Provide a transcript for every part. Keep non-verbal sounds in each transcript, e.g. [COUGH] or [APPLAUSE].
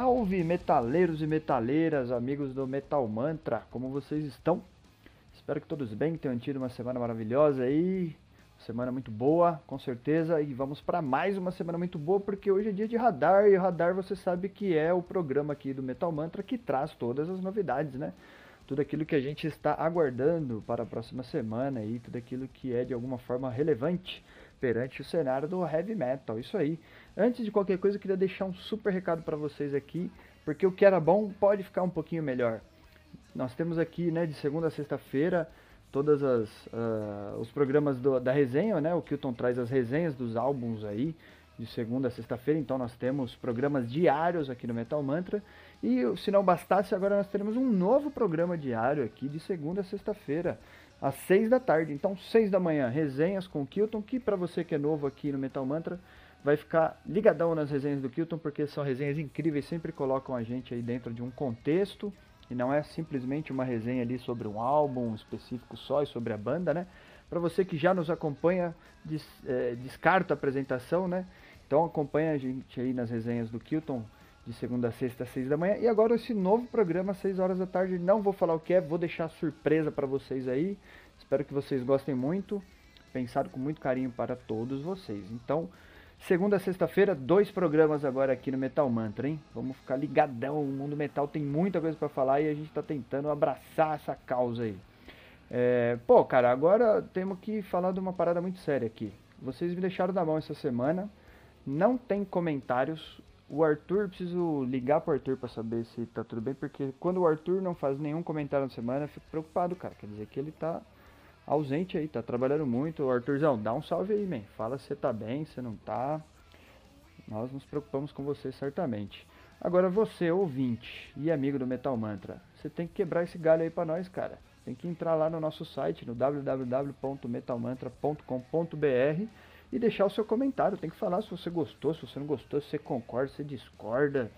Salve metaleiros e metaleiras, amigos do Metal Mantra, como vocês estão? Espero que todos bem, que tenham tido uma semana maravilhosa aí, semana muito boa, com certeza, e vamos para mais uma semana muito boa, porque hoje é dia de Radar, e Radar você sabe que é o programa aqui do Metal Mantra que traz todas as novidades, né? Tudo aquilo que a gente está aguardando para a próxima semana e tudo aquilo que é de alguma forma relevante perante o cenário do heavy metal. Isso aí. Antes de qualquer coisa, eu queria deixar um super recado para vocês aqui, porque o que era bom pode ficar um pouquinho melhor. Nós temos aqui, né, de segunda a sexta-feira, todas as uh, os programas do, da resenha, né? O Kilton traz as resenhas dos álbuns aí de segunda a sexta-feira, então nós temos programas diários aqui no Metal Mantra. E se não bastasse, agora nós teremos um novo programa diário aqui de segunda a sexta-feira às 6 da tarde. Então, 6 da manhã, resenhas com o Kilton, que para você que é novo aqui no Metal Mantra, vai ficar ligadão nas resenhas do Kilton, porque são resenhas incríveis, sempre colocam a gente aí dentro de um contexto, e não é simplesmente uma resenha ali sobre um álbum específico só e sobre a banda, né? Para você que já nos acompanha, des, é, descarta a apresentação, né? Então acompanha a gente aí nas resenhas do Kilton, de segunda a sexta, às seis da manhã. E agora esse novo programa, às seis horas da tarde. Não vou falar o que é, vou deixar surpresa para vocês aí. Espero que vocês gostem muito. Pensado com muito carinho para todos vocês. Então, segunda a sexta-feira, dois programas agora aqui no Metal Mantra, hein? Vamos ficar ligadão. O mundo metal tem muita coisa para falar e a gente está tentando abraçar essa causa aí. É, pô, cara, agora temos que falar de uma parada muito séria aqui. Vocês me deixaram na mão essa semana. Não tem comentários o Arthur, preciso ligar pro Arthur para saber se tá tudo bem, porque quando o Arthur não faz nenhum comentário na semana, eu fico preocupado, cara. Quer dizer que ele tá ausente aí, tá trabalhando muito. Arthurzão, dá um salve aí, man. Fala se você tá bem, se não tá. Nós nos preocupamos com você certamente. Agora você, ouvinte e amigo do Metal Mantra, você tem que quebrar esse galho aí para nós, cara. Tem que entrar lá no nosso site, no www.metalmantra.com.br e deixar o seu comentário. Tem que falar se você gostou, se você não gostou, se você concorda, se você discorda.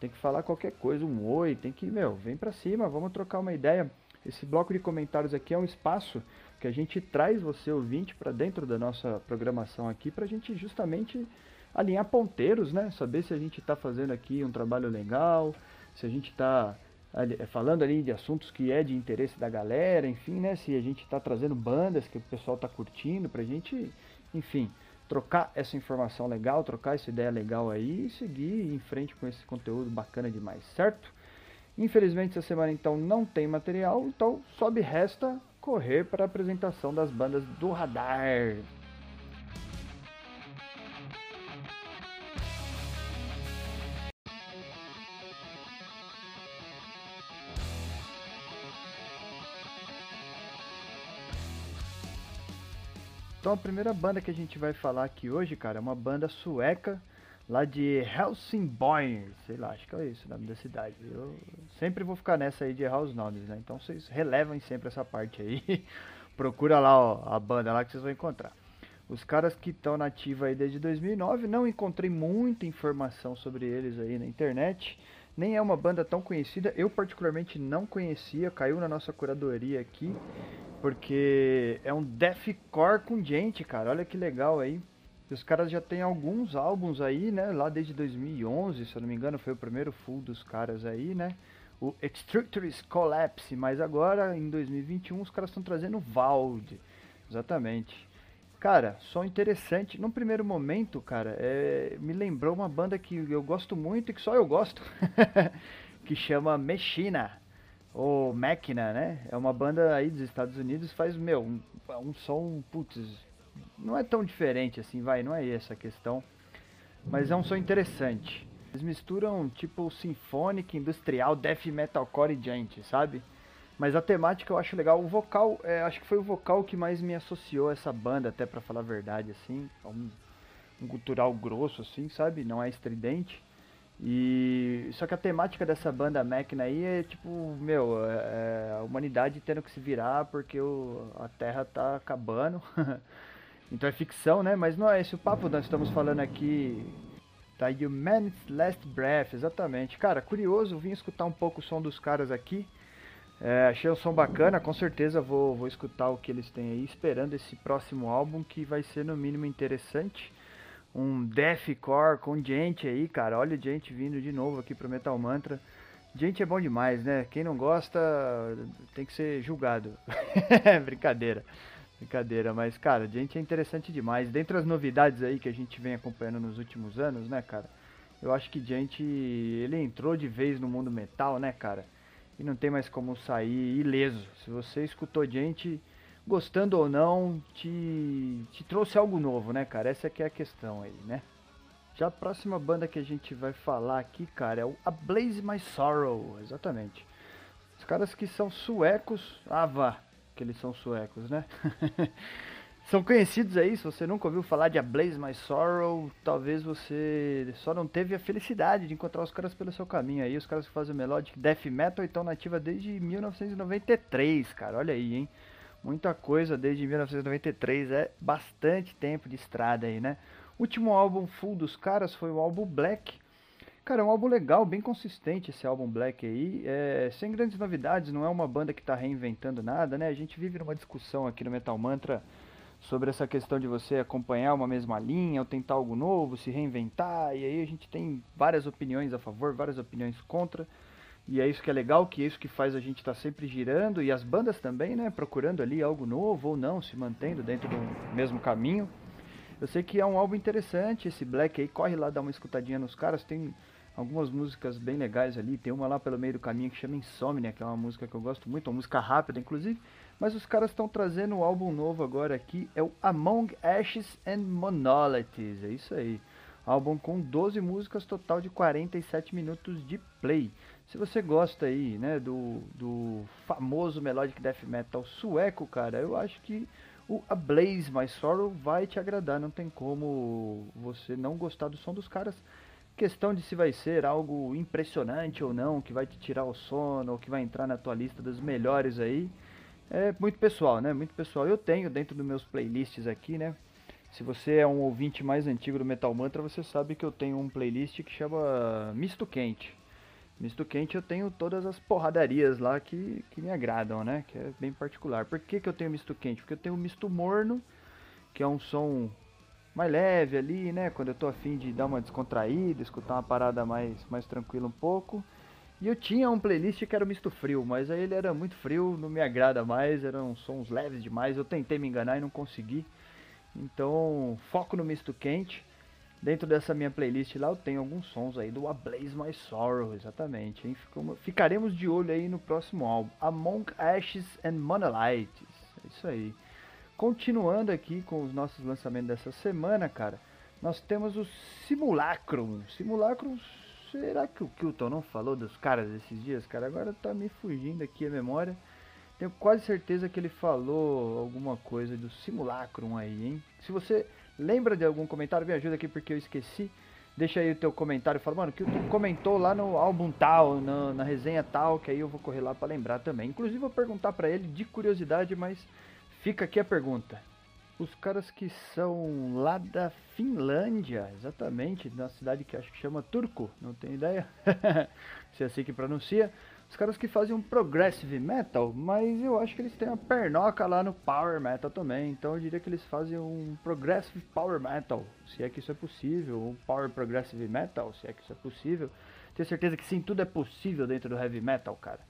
Tem que falar qualquer coisa, um oi, tem que, meu, vem pra cima, vamos trocar uma ideia. Esse bloco de comentários aqui é um espaço que a gente traz você, ouvinte, para dentro da nossa programação aqui, para a gente justamente alinhar ponteiros, né? Saber se a gente está fazendo aqui um trabalho legal, se a gente está falando ali de assuntos que é de interesse da galera, enfim, né? Se a gente está trazendo bandas que o pessoal está curtindo, para a gente enfim, trocar essa informação legal, trocar essa ideia legal aí e seguir em frente com esse conteúdo bacana demais, certo? Infelizmente essa semana então não tem material, então só me resta correr para a apresentação das bandas do radar. Então a primeira banda que a gente vai falar aqui hoje, cara, é uma banda sueca lá de Helsingborg, sei lá, acho que é isso o nome da cidade. Eu sempre vou ficar nessa aí de errar os nomes, né? Então vocês relevem sempre essa parte aí. [LAUGHS] Procura lá ó, a banda lá que vocês vão encontrar. Os caras que estão nativos aí desde 2009, não encontrei muita informação sobre eles aí na internet. Nem é uma banda tão conhecida. Eu particularmente não conhecia, caiu na nossa curadoria aqui. Porque é um deathcore com gente, cara. Olha que legal aí. Os caras já tem alguns álbuns aí, né? Lá desde 2011, se eu não me engano, foi o primeiro full dos caras aí, né? O Extractors Collapse, mas agora em 2021 os caras estão trazendo Vald. Exatamente. Cara, som interessante. No primeiro momento, cara, é... me lembrou uma banda que eu gosto muito e que só eu gosto, [LAUGHS] que chama Mechina ou Máquina, né? É uma banda aí dos Estados Unidos, faz, meu, um, um som, putz, não é tão diferente assim, vai, não é essa a questão. Mas é um som interessante. Eles misturam tipo sinfônica, industrial, death metalcore e gente, sabe? Mas a temática eu acho legal. O vocal, é, acho que foi o vocal que mais me associou a essa banda, até para falar a verdade, assim. É um, um cultural grosso, assim, sabe? Não é estridente. E só que a temática dessa banda Máquina aí é tipo, meu, é, é a humanidade tendo que se virar porque o, a Terra tá acabando. [LAUGHS] então é ficção, né? Mas não é esse o papo, nós estamos falando aqui da Humanity's Last Breath, exatamente. Cara, curioso, vim escutar um pouco o som dos caras aqui. É, achei o som bacana, com certeza vou, vou escutar o que eles têm aí, esperando esse próximo álbum que vai ser no mínimo interessante um deathcore com gente aí, cara. Olha gente vindo de novo aqui pro Metal Mantra. Gente é bom demais, né? Quem não gosta tem que ser julgado. [LAUGHS] Brincadeira. Brincadeira, mas cara, gente é interessante demais. Dentre as novidades aí que a gente vem acompanhando nos últimos anos, né, cara? Eu acho que gente ele entrou de vez no mundo metal, né, cara? E não tem mais como sair ileso. Se você escutou gente gostando ou não, te, te trouxe algo novo, né, cara? Essa que é a questão aí, né? Já a próxima banda que a gente vai falar aqui, cara, é o A Blaze My Sorrow, exatamente. Os caras que são suecos, ah vá, que eles são suecos, né? [LAUGHS] são conhecidos aí, se você nunca ouviu falar de A Blaze My Sorrow, talvez você só não teve a felicidade de encontrar os caras pelo seu caminho aí, os caras que fazem melodic death metal e estão nativa desde 1993, cara, olha aí, hein? muita coisa desde 1993, é bastante tempo de estrada aí, né? O último álbum full dos caras foi o álbum Black. Cara, é um álbum legal, bem consistente esse álbum Black aí, é, sem grandes novidades, não é uma banda que está reinventando nada, né? A gente vive numa discussão aqui no Metal Mantra sobre essa questão de você acompanhar uma mesma linha ou tentar algo novo, se reinventar, e aí a gente tem várias opiniões a favor, várias opiniões contra. E é isso que é legal, que é isso que faz a gente estar tá sempre girando e as bandas também, né, procurando ali algo novo ou não, se mantendo dentro do mesmo caminho. Eu sei que é um álbum interessante esse Black aí, corre lá dar uma escutadinha nos caras, tem algumas músicas bem legais ali, tem uma lá pelo meio do caminho que chama Insomnia, que é uma música que eu gosto muito, uma música rápida inclusive, mas os caras estão trazendo um álbum novo agora aqui, é o Among Ashes and Monoliths, é isso aí. Álbum com 12 músicas, total de 47 minutos de play. Se você gosta aí, né, do, do famoso melodic death metal sueco, cara, eu acho que o A Blaze My Sorrow vai te agradar, não tem como você não gostar do som dos caras. Questão de se vai ser algo impressionante ou não, que vai te tirar o sono, ou que vai entrar na tua lista dos melhores aí, é muito pessoal, né? Muito pessoal. Eu tenho dentro dos meus playlists aqui, né? Se você é um ouvinte mais antigo do Metal Mantra, você sabe que eu tenho um playlist que chama Misto Quente. Misto quente eu tenho todas as porradarias lá que, que me agradam, né? Que é bem particular. Por que, que eu tenho misto quente? Porque eu tenho misto morno, que é um som mais leve ali, né? Quando eu tô afim de dar uma descontraída, escutar uma parada mais, mais tranquila um pouco. E eu tinha um playlist que era misto frio, mas aí ele era muito frio, não me agrada mais, eram sons leves demais. Eu tentei me enganar e não consegui. Então, foco no misto quente. Dentro dessa minha playlist lá eu tenho alguns sons aí do A Blaze My Sorrow, exatamente. Hein? Ficaremos de olho aí no próximo álbum, Among Ashes and Monolites. É isso aí. Continuando aqui com os nossos lançamentos dessa semana, cara, nós temos o Simulacrum. Simulacrum, será que o Kilton não falou dos caras esses dias, cara? Agora tá me fugindo aqui a memória. Tenho quase certeza que ele falou alguma coisa do Simulacrum aí, hein? Se você lembra de algum comentário, me ajuda aqui porque eu esqueci. Deixa aí o teu comentário, fala, mano, que tu comentou lá no álbum tal, na, na resenha tal, que aí eu vou correr lá para lembrar também. Inclusive vou perguntar para ele de curiosidade, mas fica aqui a pergunta. Os caras que são lá da Finlândia, exatamente, na cidade que acho que chama Turku, não tenho ideia [LAUGHS] se é assim que pronuncia. Os caras que fazem um progressive metal, mas eu acho que eles têm uma pernoca lá no power metal também. Então eu diria que eles fazem um progressive power metal, se é que isso é possível, um power progressive metal, se é que isso é possível. Tenho certeza que sim, tudo é possível dentro do heavy metal, cara.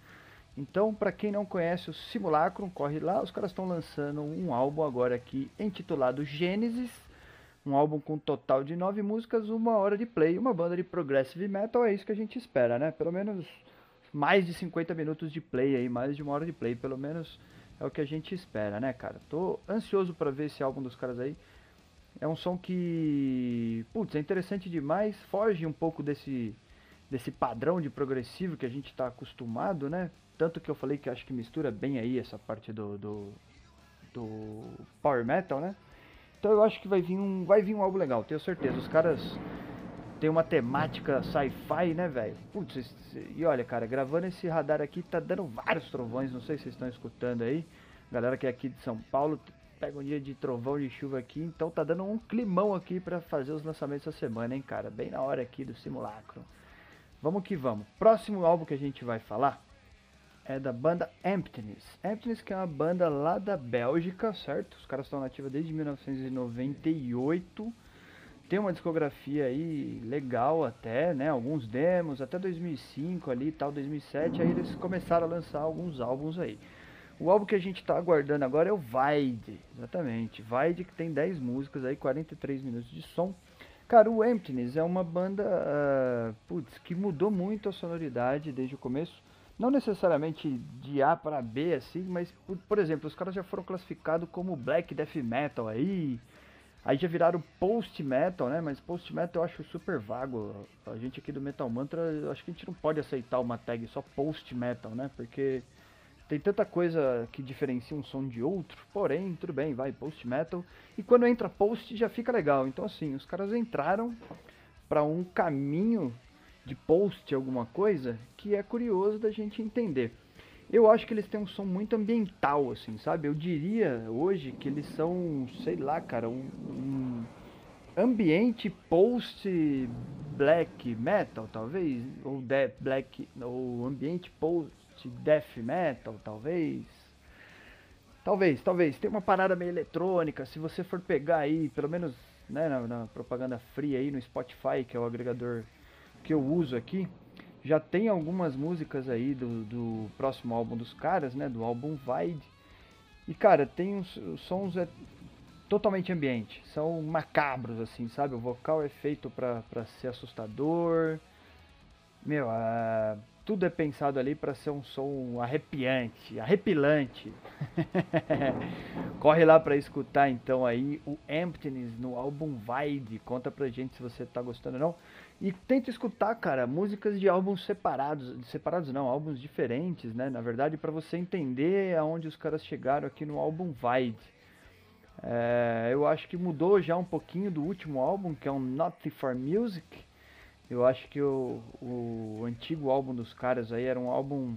Então, para quem não conhece o Simulacrum, corre lá. Os caras estão lançando um álbum agora aqui intitulado Gênesis. Um álbum com um total de nove músicas, uma hora de play, uma banda de progressive metal. É isso que a gente espera, né? Pelo menos mais de 50 minutos de play aí, mais de uma hora de play, pelo menos é o que a gente espera, né, cara? Tô ansioso para ver esse álbum dos caras aí. É um som que, putz, é interessante demais, foge um pouco desse desse padrão de progressivo que a gente está acostumado, né? Tanto que eu falei que acho que mistura bem aí essa parte do, do, do power metal, né? Então eu acho que vai vir um vai vir um álbum legal, tenho certeza. Os caras tem uma temática sci-fi, né, velho? Putz, e olha, cara, gravando esse radar aqui tá dando vários trovões, não sei se vocês estão escutando aí. Galera que é aqui de São Paulo, pega um dia de trovão de chuva aqui, então tá dando um climão aqui para fazer os lançamentos essa semana, hein, cara? Bem na hora aqui do simulacro. Vamos que vamos. Próximo álbum que a gente vai falar é da banda Emptiness. Emptiness que é uma banda lá da Bélgica, certo? Os caras estão nativa desde 1998. Tem uma discografia aí legal até, né? Alguns demos, até 2005 ali, tal, 2007, aí eles começaram a lançar alguns álbuns aí. O álbum que a gente está aguardando agora é o Vide, exatamente. Vide que tem 10 músicas aí, 43 minutos de som. Cara, o Emptiness é uma banda, uh, putz, que mudou muito a sonoridade desde o começo. Não necessariamente de A para B, assim, mas, por, por exemplo, os caras já foram classificados como Black Death Metal aí. Aí já viraram Post Metal, né? Mas Post Metal eu acho super vago. A gente aqui do Metal Mantra, acho que a gente não pode aceitar uma tag só Post Metal, né? Porque tem tanta coisa que diferencia um som de outro, porém, tudo bem, vai, post metal. E quando entra post já fica legal. Então assim, os caras entraram para um caminho de post alguma coisa que é curioso da gente entender. Eu acho que eles têm um som muito ambiental, assim, sabe? Eu diria hoje que eles são, sei lá, cara, um, um ambiente post black metal, talvez, ou death black, ou ambiente post death metal, talvez. Talvez, talvez. Tem uma parada meio eletrônica. Se você for pegar aí, pelo menos né, na, na, propaganda fria aí no Spotify, que é o agregador que eu uso aqui, já tem algumas músicas aí do, do próximo álbum dos caras, né? Do álbum Vide. E cara, tem uns, sons é totalmente ambiente. São macabros, assim, sabe? O vocal é feito pra ser assustador. Meu, uh, tudo é pensado ali para ser um som arrepiante, arrepilante. [LAUGHS] Corre lá para escutar então aí o Emptiness no álbum Vide. Conta pra gente se você tá gostando ou não. E tenta escutar, cara, músicas de álbuns separados, separados não, álbuns diferentes, né? Na verdade, para você entender aonde os caras chegaram aqui no álbum Vide. É, eu acho que mudou já um pouquinho do último álbum, que é um Not for Music eu acho que o, o antigo álbum dos caras aí era um álbum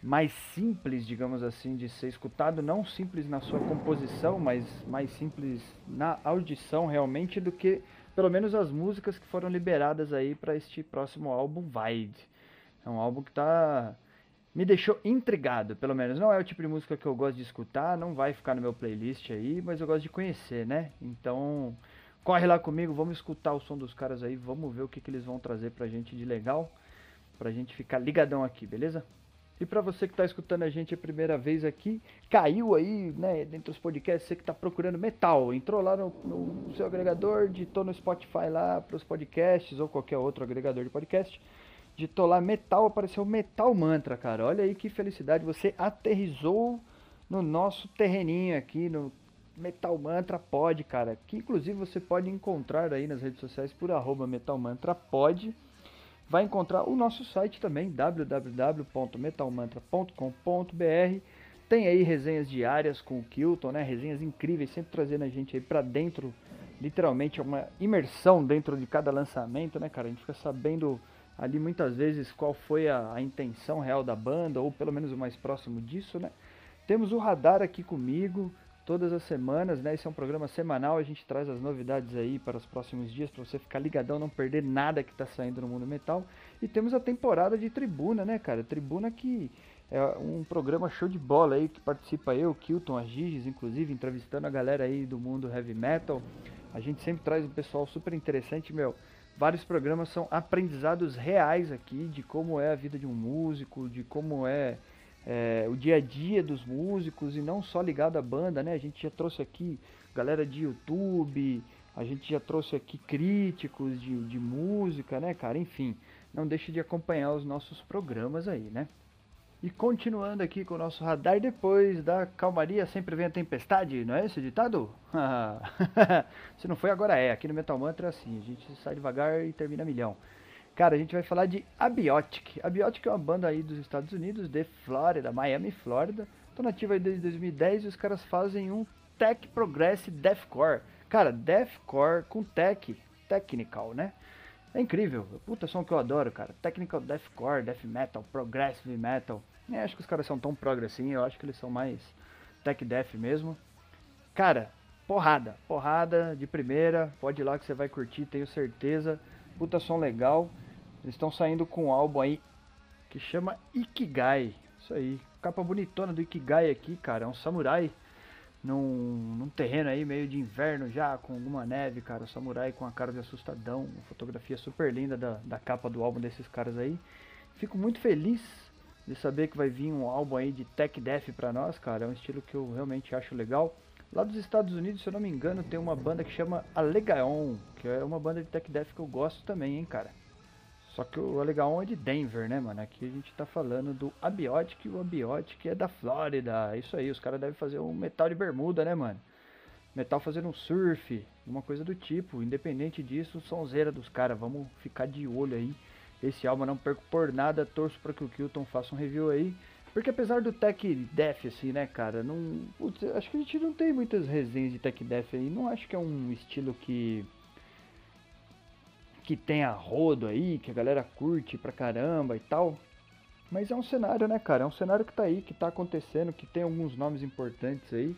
mais simples, digamos assim, de ser escutado, não simples na sua composição, mas mais simples na audição realmente do que pelo menos as músicas que foram liberadas aí para este próximo álbum Vide. É um álbum que tá me deixou intrigado, pelo menos. Não é o tipo de música que eu gosto de escutar, não vai ficar no meu playlist aí, mas eu gosto de conhecer, né? Então, Corre lá comigo, vamos escutar o som dos caras aí, vamos ver o que, que eles vão trazer pra gente de legal, pra gente ficar ligadão aqui, beleza? E para você que está escutando a gente a primeira vez aqui, caiu aí, né, dentro dos podcasts, você que está procurando metal, entrou lá no, no, seu agregador, digitou no Spotify lá para os podcasts ou qualquer outro agregador de podcast, digitou lá metal, apareceu Metal Mantra, cara. Olha aí que felicidade, você aterrizou no nosso terreninho aqui, no Metal Mantra Pod, cara, que inclusive você pode encontrar aí nas redes sociais por arroba Metal Mantra Pod. Vai encontrar o nosso site também, www.metalmantra.com.br. Tem aí resenhas diárias com o Kilton, né? Resenhas incríveis, sempre trazendo a gente aí para dentro, literalmente é uma imersão dentro de cada lançamento, né, cara? A gente fica sabendo ali muitas vezes qual foi a, a intenção real da banda, ou pelo menos o mais próximo disso, né? Temos o radar aqui comigo, todas as semanas, né? Esse é um programa semanal, a gente traz as novidades aí para os próximos dias para você ficar ligadão, não perder nada que está saindo no mundo metal. E temos a temporada de Tribuna, né, cara? Tribuna que é um programa show de bola aí que participa eu, Kilton, a Giges, inclusive, entrevistando a galera aí do mundo heavy metal. A gente sempre traz um pessoal super interessante, meu. Vários programas são aprendizados reais aqui de como é a vida de um músico, de como é é, o dia a dia dos músicos e não só ligado à banda, né? A gente já trouxe aqui galera de YouTube, a gente já trouxe aqui críticos de, de música, né, cara? Enfim, não deixe de acompanhar os nossos programas aí, né? E continuando aqui com o nosso radar, depois da calmaria sempre vem a tempestade, não é esse ditado? [LAUGHS] Se não foi, agora é. Aqui no Metal Mantra é assim, a gente sai devagar e termina milhão. Cara, a gente vai falar de Abiotic. Abiotic é uma banda aí dos Estados Unidos, de Flórida, Miami, Flórida. Estão nativa aí desde 2010 e os caras fazem um Tech Progress Deathcore. Cara, Deathcore com tech, technical, né? É incrível. Puta som que eu adoro, cara. Technical Deathcore, Death Metal, Progressive Metal. É, acho que os caras são tão prog assim, eu acho que eles são mais Tech Death mesmo. Cara, porrada, porrada de primeira. Pode ir lá que você vai curtir, tenho certeza. Puta som legal. Eles estão saindo com um álbum aí que chama Ikigai. Isso aí. Capa bonitona do Ikigai aqui, cara. É um samurai num, num terreno aí meio de inverno já, com alguma neve, cara. Samurai com a cara de assustadão. Uma fotografia super linda da, da capa do álbum desses caras aí. Fico muito feliz de saber que vai vir um álbum aí de tech death pra nós, cara. É um estilo que eu realmente acho legal. Lá dos Estados Unidos, se eu não me engano, tem uma banda que chama Alegaon, que é uma banda de tech death que eu gosto também, hein, cara. Só que o Alegaon é de Denver, né, mano? Aqui a gente tá falando do Abiotic, o Abiotic é da Flórida. Isso aí, os caras devem fazer um metal de bermuda, né, mano? Metal fazendo um surf, uma coisa do tipo. Independente disso, sonzeira dos caras. Vamos ficar de olho aí. Esse álbum não perco por nada. Torço para que o Kilton faça um review aí. Porque apesar do Tech Death, assim, né, cara, não. Putz, acho que a gente não tem muitas resenhas de Tech Death aí. Não acho que é um estilo que que tem a rodo aí, que a galera curte pra caramba e tal. Mas é um cenário, né, cara? É um cenário que tá aí, que tá acontecendo, que tem alguns nomes importantes aí.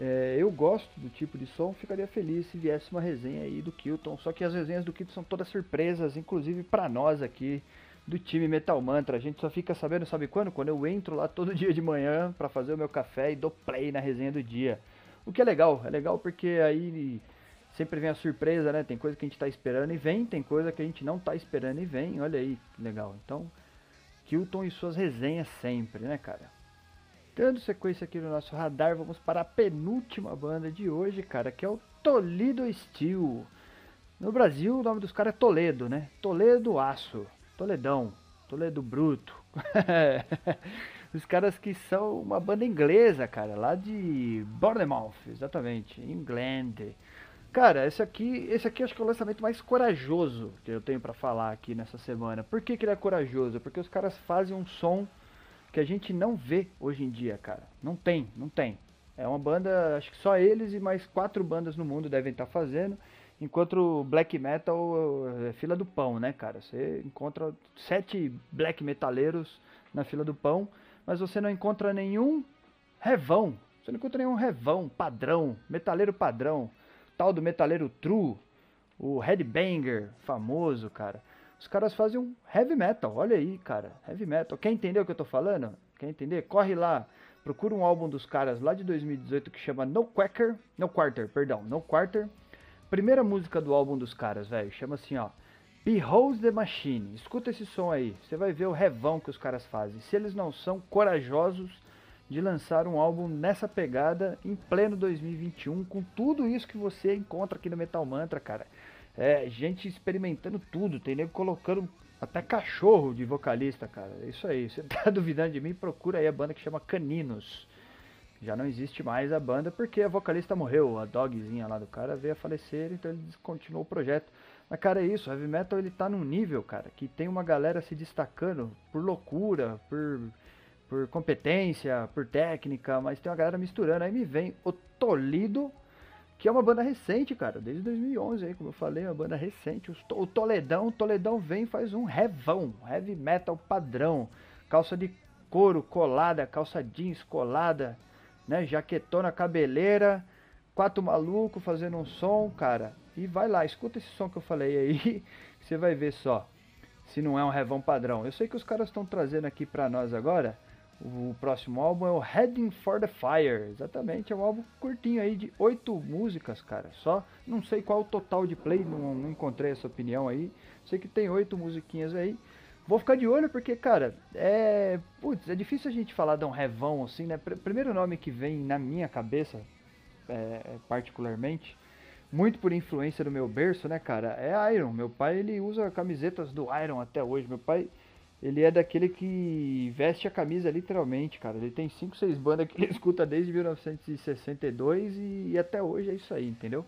É, eu gosto do tipo de som, ficaria feliz se viesse uma resenha aí do Kilton. Só que as resenhas do Kilton são todas surpresas, inclusive para nós aqui do time Metal Mantra. A gente só fica sabendo, sabe quando? Quando eu entro lá todo [LAUGHS] dia de manhã para fazer o meu café e dou play na resenha do dia. O que é legal, é legal porque aí sempre vem a surpresa, né? Tem coisa que a gente está esperando e vem, tem coisa que a gente não está esperando e vem. Olha aí, que legal. Então, Kilton e suas resenhas sempre, né, cara? Dando sequência aqui no nosso radar, vamos para a penúltima banda de hoje, cara, que é o Toledo Steel. No Brasil, o nome dos caras é Toledo, né? Toledo Aço, Toledão, Toledo Bruto. [LAUGHS] Os caras que são uma banda inglesa, cara, lá de Bournemouth, exatamente, England. Cara, esse aqui, esse aqui acho que é o lançamento mais corajoso que eu tenho para falar aqui nessa semana. Por que, que ele é corajoso? Porque os caras fazem um som que a gente não vê hoje em dia, cara. Não tem, não tem. É uma banda, acho que só eles e mais quatro bandas no mundo devem estar tá fazendo. Enquanto black metal é fila do pão, né, cara? Você encontra sete black metaleiros na fila do pão, mas você não encontra nenhum revão. Você não encontra nenhum revão padrão, metaleiro padrão tal do metaleiro true, o headbanger famoso, cara. Os caras fazem um heavy metal, olha aí, cara, heavy metal. Quer entender o que eu tô falando? Quer entender? Corre lá, procura um álbum dos caras lá de 2018 que chama No Quacker, No Quarter, perdão, No Quarter. Primeira música do álbum dos caras, velho, chama assim, ó. Behold the Machine. Escuta esse som aí, você vai ver o revão que os caras fazem. Se eles não são corajosos de lançar um álbum nessa pegada em pleno 2021, com tudo isso que você encontra aqui no Metal Mantra, cara. É, gente experimentando tudo, tem nego colocando até cachorro de vocalista, cara. É isso aí. Você [LAUGHS] tá duvidando de mim? Procura aí a banda que chama Caninos. Já não existe mais a banda porque a vocalista morreu, a dogzinha lá do cara veio a falecer, então ele descontinuou o projeto. Mas, cara, é isso. O heavy metal ele tá num nível, cara, que tem uma galera se destacando por loucura, por por competência, por técnica, mas tem uma galera misturando. Aí me vem o Tolido, que é uma banda recente, cara, desde 2011, aí, como eu falei, é uma banda recente. O Toledão, o Toledão vem e faz um revão, heavy metal padrão, calça de couro colada, calça jeans colada, né, jaquetona cabeleira, quatro maluco fazendo um som, cara. E vai lá, escuta esse som que eu falei aí, [LAUGHS] você vai ver só se não é um revão padrão. Eu sei que os caras estão trazendo aqui pra nós agora o próximo álbum é o Heading for the Fire. Exatamente, é um álbum curtinho aí de oito músicas, cara. Só não sei qual o total de play, não, não encontrei essa opinião aí. Sei que tem oito musiquinhas aí. Vou ficar de olho porque, cara, é. Putz, é difícil a gente falar de um revão assim, né? Primeiro nome que vem na minha cabeça, é, particularmente, muito por influência do meu berço, né, cara? É Iron. Meu pai ele usa camisetas do Iron até hoje. Meu pai ele é daquele que veste a camisa literalmente, cara. Ele tem 5, 6 bandas que ele [LAUGHS] escuta desde 1962 e, e, até hoje é isso aí, entendeu?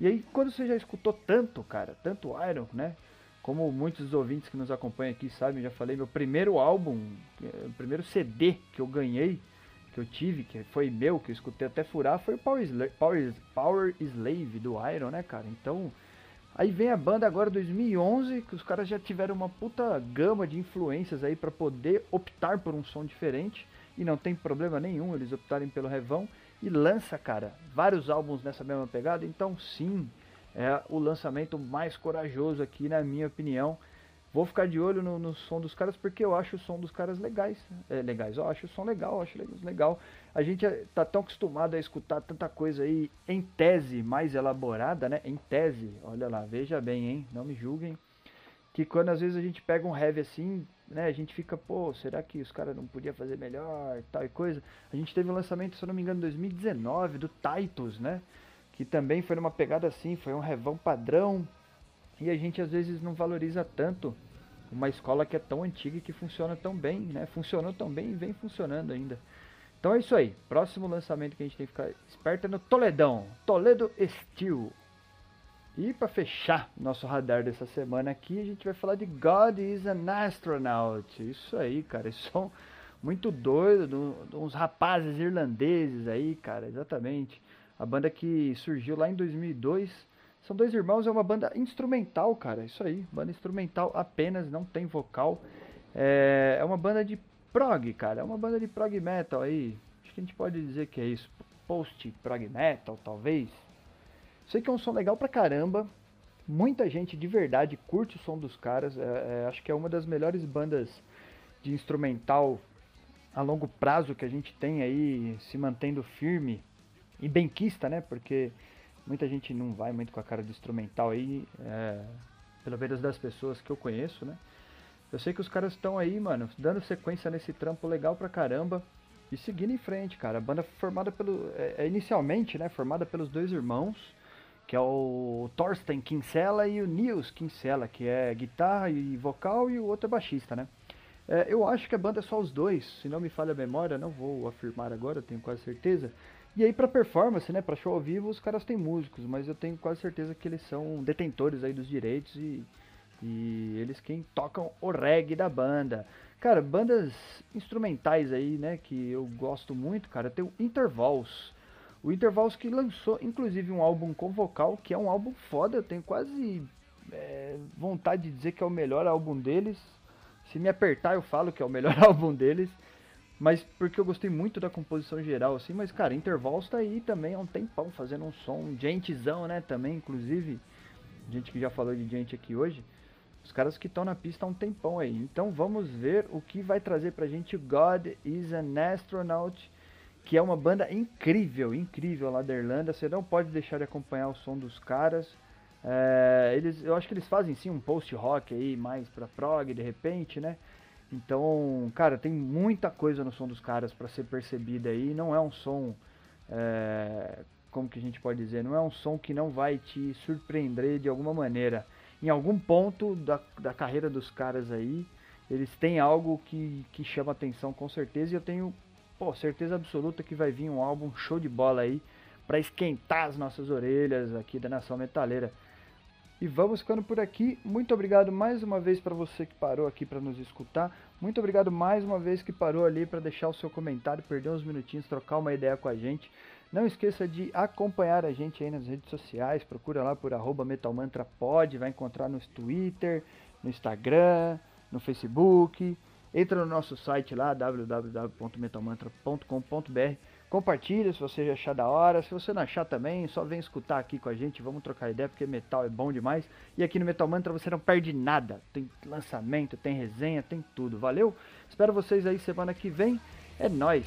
E aí, quando você já escutou tanto, cara, tanto Iron, né? Como muitos ouvintes que nos acompanham aqui sabem, já falei, meu primeiro álbum, o primeiro CD que eu ganhei, que eu tive, que foi meu, que eu escutei até furar, foi o Power Power, Power Slave do Iron, né, cara? Então, Aí vem a banda agora 2011, que os caras já tiveram uma puta gama de influências aí para poder optar por um som diferente e não tem problema nenhum eles optarem pelo Revão e lança, cara, vários álbuns nessa mesma pegada. Então, sim, é o lançamento mais corajoso aqui, na minha opinião. Vou ficar de olho no, no, som dos caras porque eu acho o som dos caras legais. É, legais, eu acho o som legal, acho legal. A gente tá tão acostumado a escutar tanta coisa aí em tese mais elaborada, né? Em tese, olha lá, veja bem, hein? Não me julguem. Que quando às vezes a gente pega um heavy assim, né? A gente fica, pô, será que os caras não podiam fazer melhor, tal e coisa. A gente teve um lançamento, se eu não me engano, em 2019 do Titus, né? Que também foi numa pegada assim, foi um revão padrão e a gente às vezes não valoriza tanto uma escola que é tão antiga e que funciona tão bem, né? Funcionou tão bem e vem funcionando ainda. Então é isso aí. Próximo lançamento que a gente tem que ficar esperto é no Toledão. Toledo Steel. E para fechar nosso radar dessa semana aqui, a gente vai falar de God is an Astronaut. Isso aí, cara. Eles são muito doidos, uns rapazes irlandeses aí, cara. Exatamente. A banda que surgiu lá em 2002 são dois irmãos, é uma banda instrumental, cara. Isso aí, banda instrumental apenas, não tem vocal. É, é uma banda de prog, cara. É uma banda de prog metal aí. Acho que a gente pode dizer que é isso. Post prog metal, talvez. Sei que é um som legal pra caramba. Muita gente de verdade curte o som dos caras. É, é, acho que é uma das melhores bandas de instrumental a longo prazo que a gente tem aí se mantendo firme e benquista, né? Porque Muita gente não vai muito com a cara de instrumental aí, é, pelo menos das pessoas que eu conheço, né? Eu sei que os caras estão aí, mano, dando sequência nesse trampo legal pra caramba e seguindo em frente, cara. A banda formada pelo. É, é, inicialmente, né? Formada pelos dois irmãos, que é o Thorsten Kinsella e o Nils Kinsella, que é guitarra e vocal e o outro é baixista, né? É, eu acho que a banda é só os dois, se não me falha a memória, não vou afirmar agora, tenho quase certeza. E aí para performance, né, para show ao vivo, os caras têm músicos, mas eu tenho quase certeza que eles são detentores aí dos direitos e, e eles quem tocam o reggae da banda. Cara, bandas instrumentais aí, né, que eu gosto muito, cara, tem o Intervals. O Intervals que lançou inclusive um álbum com vocal, que é um álbum foda, eu tenho quase é, vontade de dizer que é o melhor álbum deles. Se me apertar eu falo que é o melhor [LAUGHS] álbum deles. Mas porque eu gostei muito da composição geral, assim, mas cara, Intervalos tá aí também há um tempão fazendo um som, gentezão, né, também, inclusive, gente que já falou de gente aqui hoje, os caras que estão na pista há um tempão aí. Então vamos ver o que vai trazer pra gente God is an Astronaut, que é uma banda incrível, incrível lá da Irlanda, você não pode deixar de acompanhar o som dos caras. É, eles, eu acho que eles fazem sim um post-rock aí, mais pra prog de repente, né? Então, cara, tem muita coisa no som dos caras para ser percebida aí. Não é um som, é, como que a gente pode dizer, não é um som que não vai te surpreender de alguma maneira. Em algum ponto da, da carreira dos caras aí, eles têm algo que, que chama atenção com certeza. E eu tenho pô, certeza absoluta que vai vir um álbum show de bola aí para esquentar as nossas orelhas aqui da Nação Metaleira. E vamos ficando por aqui. Muito obrigado mais uma vez para você que parou aqui para nos escutar. Muito obrigado mais uma vez que parou ali para deixar o seu comentário, perder uns minutinhos, trocar uma ideia com a gente. Não esqueça de acompanhar a gente aí nas redes sociais. Procura lá por metalmantrapod. Vai encontrar no Twitter, no Instagram, no Facebook. Entra no nosso site lá, www.metalmantra.com.br Compartilha se você achar da hora. Se você não achar também, só vem escutar aqui com a gente. Vamos trocar ideia porque metal é bom demais. E aqui no Metal Mantra você não perde nada. Tem lançamento, tem resenha, tem tudo. Valeu? Espero vocês aí semana que vem. É nós.